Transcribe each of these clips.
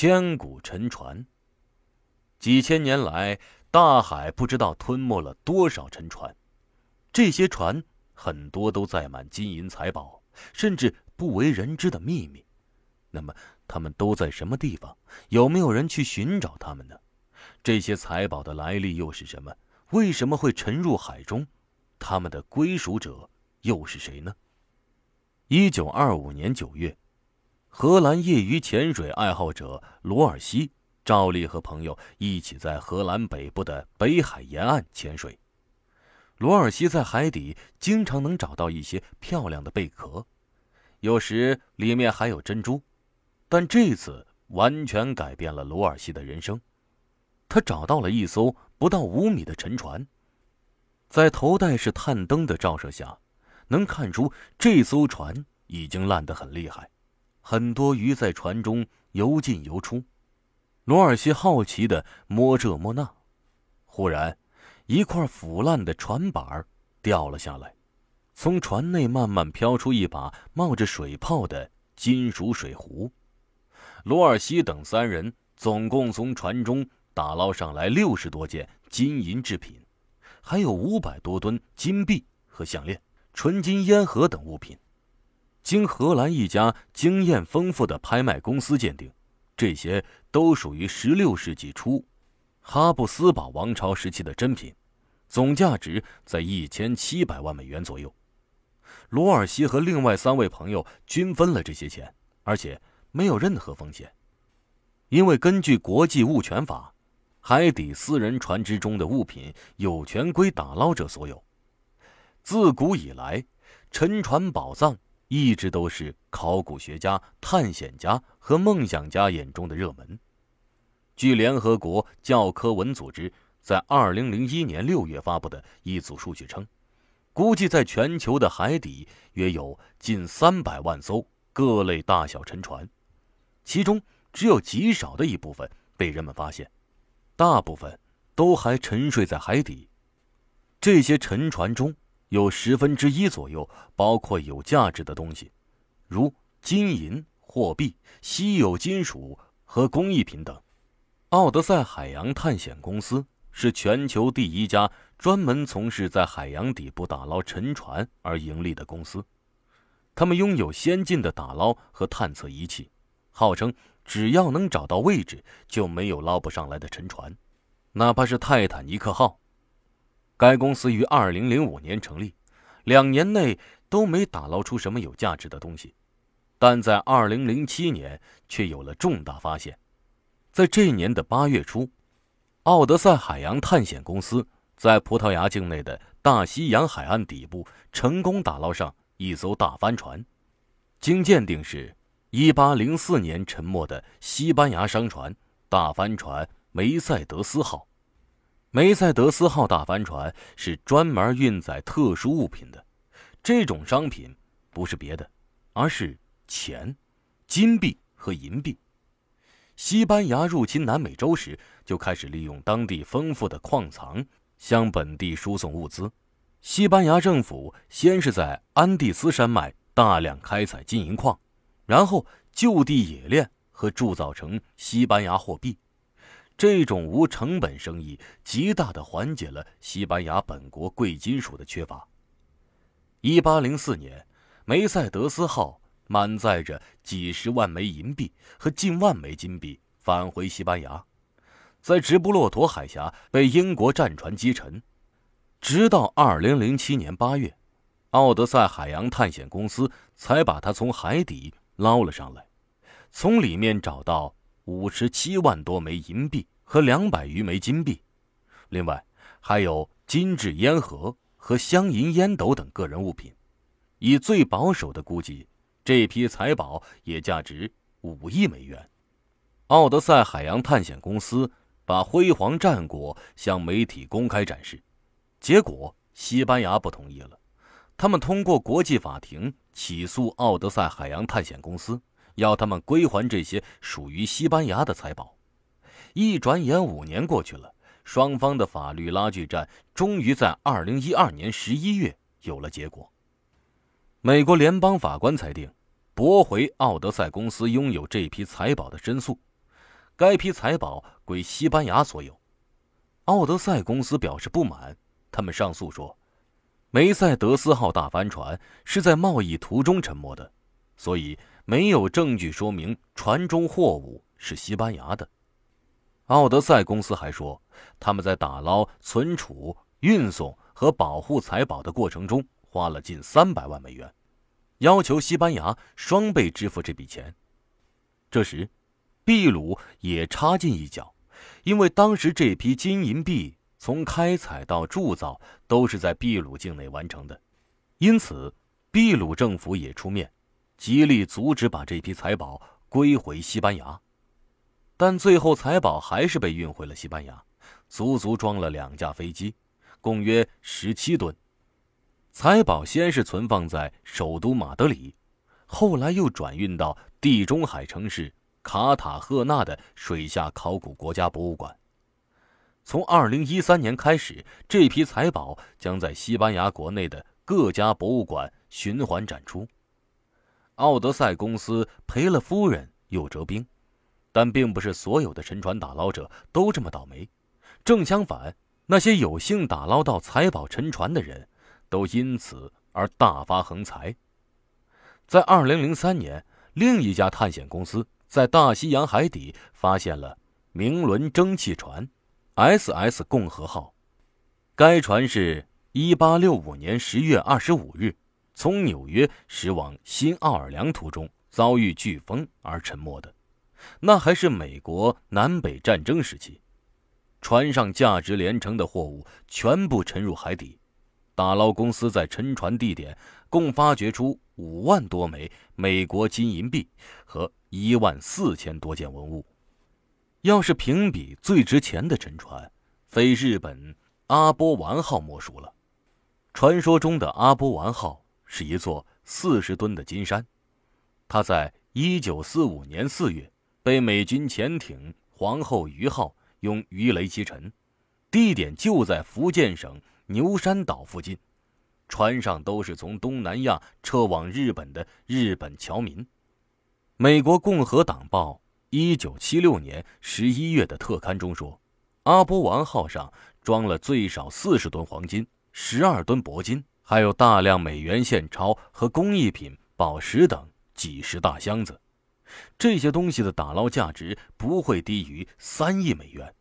千古沉船。几千年来，大海不知道吞没了多少沉船，这些船很多都载满金银财宝，甚至不为人知的秘密。那么，他们都在什么地方？有没有人去寻找他们呢？这些财宝的来历又是什么？为什么会沉入海中？他们的归属者又是谁呢？一九二五年九月，荷兰业余潜水爱好者罗尔西。照例和朋友一起在荷兰北部的北海沿岸潜水。罗尔西在海底经常能找到一些漂亮的贝壳，有时里面还有珍珠。但这次完全改变了罗尔西的人生。他找到了一艘不到五米的沉船，在头戴式探灯的照射下，能看出这艘船已经烂得很厉害，很多鱼在船中游进游出。罗尔西好奇的摸这摸那，忽然，一块腐烂的船板掉了下来，从船内慢慢飘出一把冒着水泡的金属水壶。罗尔西等三人总共从船中打捞上来六十多件金银制品，还有五百多吨金币和项链、纯金烟盒等物品。经荷兰一家经验丰富的拍卖公司鉴定。这些都属于16世纪初哈布斯堡王朝时期的珍品，总价值在1700万美元左右。罗尔西和另外三位朋友均分了这些钱，而且没有任何风险，因为根据国际物权法，海底私人船只中的物品有权归打捞者所有。自古以来，沉船宝藏。一直都是考古学家、探险家和梦想家眼中的热门。据联合国教科文组织在2001年6月发布的一组数据称，估计在全球的海底约有近300万艘各类大小沉船，其中只有极少的一部分被人们发现，大部分都还沉睡在海底。这些沉船中。有十分之一左右包括有价值的东西，如金银、货币、稀有金属和工艺品等。奥德赛海洋探险公司是全球第一家专门从事在海洋底部打捞沉船而盈利的公司。他们拥有先进的打捞和探测仪器，号称只要能找到位置，就没有捞不上来的沉船，哪怕是泰坦尼克号。该公司于二零零五年成立，两年内都没打捞出什么有价值的东西，但在二零零七年却有了重大发现。在这年的八月初，奥德赛海洋探险公司在葡萄牙境内的大西洋海岸底部成功打捞上一艘大帆船，经鉴定是一八零四年沉没的西班牙商船“大帆船梅赛德斯号”。梅赛德斯号大帆船是专门运载特殊物品的，这种商品不是别的，而是钱、金币和银币。西班牙入侵南美洲时，就开始利用当地丰富的矿藏向本地输送物资。西班牙政府先是在安第斯山脉大量开采金银矿，然后就地冶炼和铸造成西班牙货币。这种无成本生意，极大的缓解了西班牙本国贵金属的缺乏。一八零四年，梅赛德斯号满载着几十万枚银币和近万枚金币返回西班牙，在直布罗陀海峡被英国战船击沉。直到二零零七年八月，奥德赛海洋探险公司才把它从海底捞了上来，从里面找到。五十七万多枚银币和两百余枚金币，另外还有金质烟盒和镶银烟斗等个人物品。以最保守的估计，这批财宝也价值五亿美元。奥德赛海洋探险公司把辉煌战果向媒体公开展示，结果西班牙不同意了，他们通过国际法庭起诉奥德赛海洋探险公司。要他们归还这些属于西班牙的财宝。一转眼五年过去了，双方的法律拉锯战终于在二零一二年十一月有了结果。美国联邦法官裁定，驳回奥德赛公司拥有这批财宝的申诉。该批财宝归西班牙所有。奥德赛公司表示不满，他们上诉说，梅赛德斯号大帆船是在贸易途中沉没的，所以没有证据说明船中货物是西班牙的。奥德赛公司还说，他们在打捞、存储、运送和保护财宝的过程中花了近三百万美元，要求西班牙双倍支付这笔钱。这时，秘鲁也插进一脚，因为当时这批金银币从开采到铸造都是在秘鲁境内完成的，因此秘鲁政府也出面，极力阻止把这批财宝归回西班牙。但最后财宝还是被运回了西班牙，足足装了两架飞机，共约十七吨。财宝先是存放在首都马德里，后来又转运到地中海城市卡塔赫纳的水下考古国家博物馆。从二零一三年开始，这批财宝将在西班牙国内的各家博物馆循环展出。奥德赛公司赔了夫人又折兵。但并不是所有的沉船打捞者都这么倒霉，正相反，那些有幸打捞到财宝沉船的人，都因此而大发横财。在2003年，另一家探险公司在大西洋海底发现了明轮蒸汽船 SS 共和号，该船是1865年10月25日从纽约驶往新奥尔良途中遭遇飓风而沉没的。那还是美国南北战争时期，船上价值连城的货物全部沉入海底。打捞公司在沉船地点共发掘出五万多枚美国金银币和一万四千多件文物。要是评比最值钱的沉船，非日本阿波丸号莫属了。传说中的阿波丸号是一座四十吨的金山，它在一九四五年四月。被美军潜艇“皇后鱼号”用鱼雷击沉，地点就在福建省牛山岛附近。船上都是从东南亚撤往日本的日本侨民。美国共和党报一九七六年十一月的特刊中说，阿波丸号上装了最少四十吨黄金、十二吨铂金，还有大量美元现钞和工艺品、宝石等几十大箱子。这些东西的打捞价值不会低于三亿美元。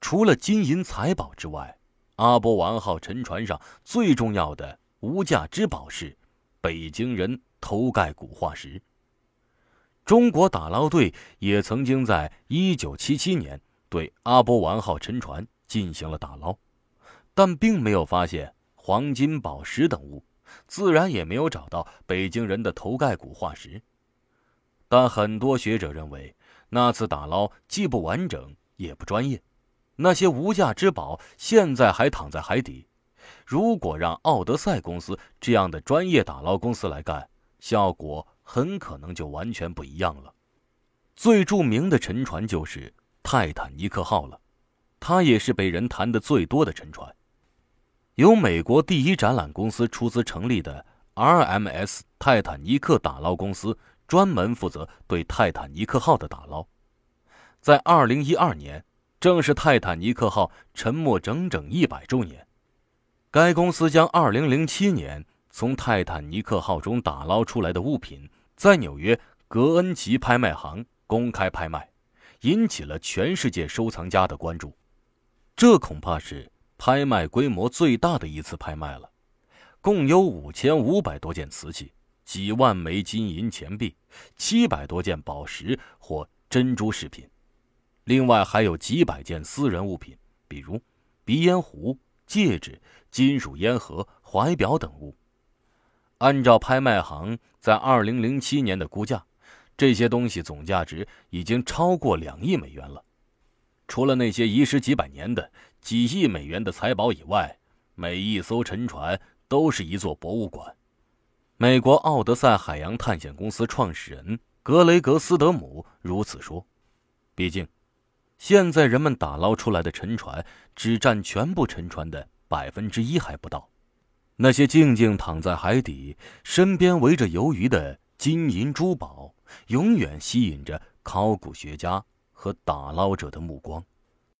除了金银财宝之外，阿波丸号沉船上最重要的无价之宝是北京人头盖骨化石。中国打捞队也曾经在1977年对阿波丸号沉船进行了打捞，但并没有发现黄金、宝石等物，自然也没有找到北京人的头盖骨化石。但很多学者认为，那次打捞既不完整也不专业，那些无价之宝现在还躺在海底。如果让奥德赛公司这样的专业打捞公司来干，效果很可能就完全不一样了。最著名的沉船就是泰坦尼克号了，它也是被人谈的最多的沉船。由美国第一展览公司出资成立的 RMS 泰坦尼克打捞公司。专门负责对泰坦尼克号的打捞，在二零一二年，正是泰坦尼克号沉没整整一百周年。该公司将二零零七年从泰坦尼克号中打捞出来的物品，在纽约格恩奇拍卖行公开拍卖，引起了全世界收藏家的关注。这恐怕是拍卖规模最大的一次拍卖了，共有五千五百多件瓷器。几万枚金银钱币，七百多件宝石或珍珠饰品，另外还有几百件私人物品，比如鼻烟壶、戒指、金属烟盒、怀表等物。按照拍卖行在二零零七年的估价，这些东西总价值已经超过两亿美元了。除了那些遗失几百年的几亿美元的财宝以外，每一艘沉船都是一座博物馆。美国奥德赛海洋探险公司创始人格雷格斯德姆如此说：“毕竟，现在人们打捞出来的沉船只占全部沉船的百分之一还不到。那些静静躺在海底、身边围着鱿鱼的金银珠宝，永远吸引着考古学家和打捞者的目光。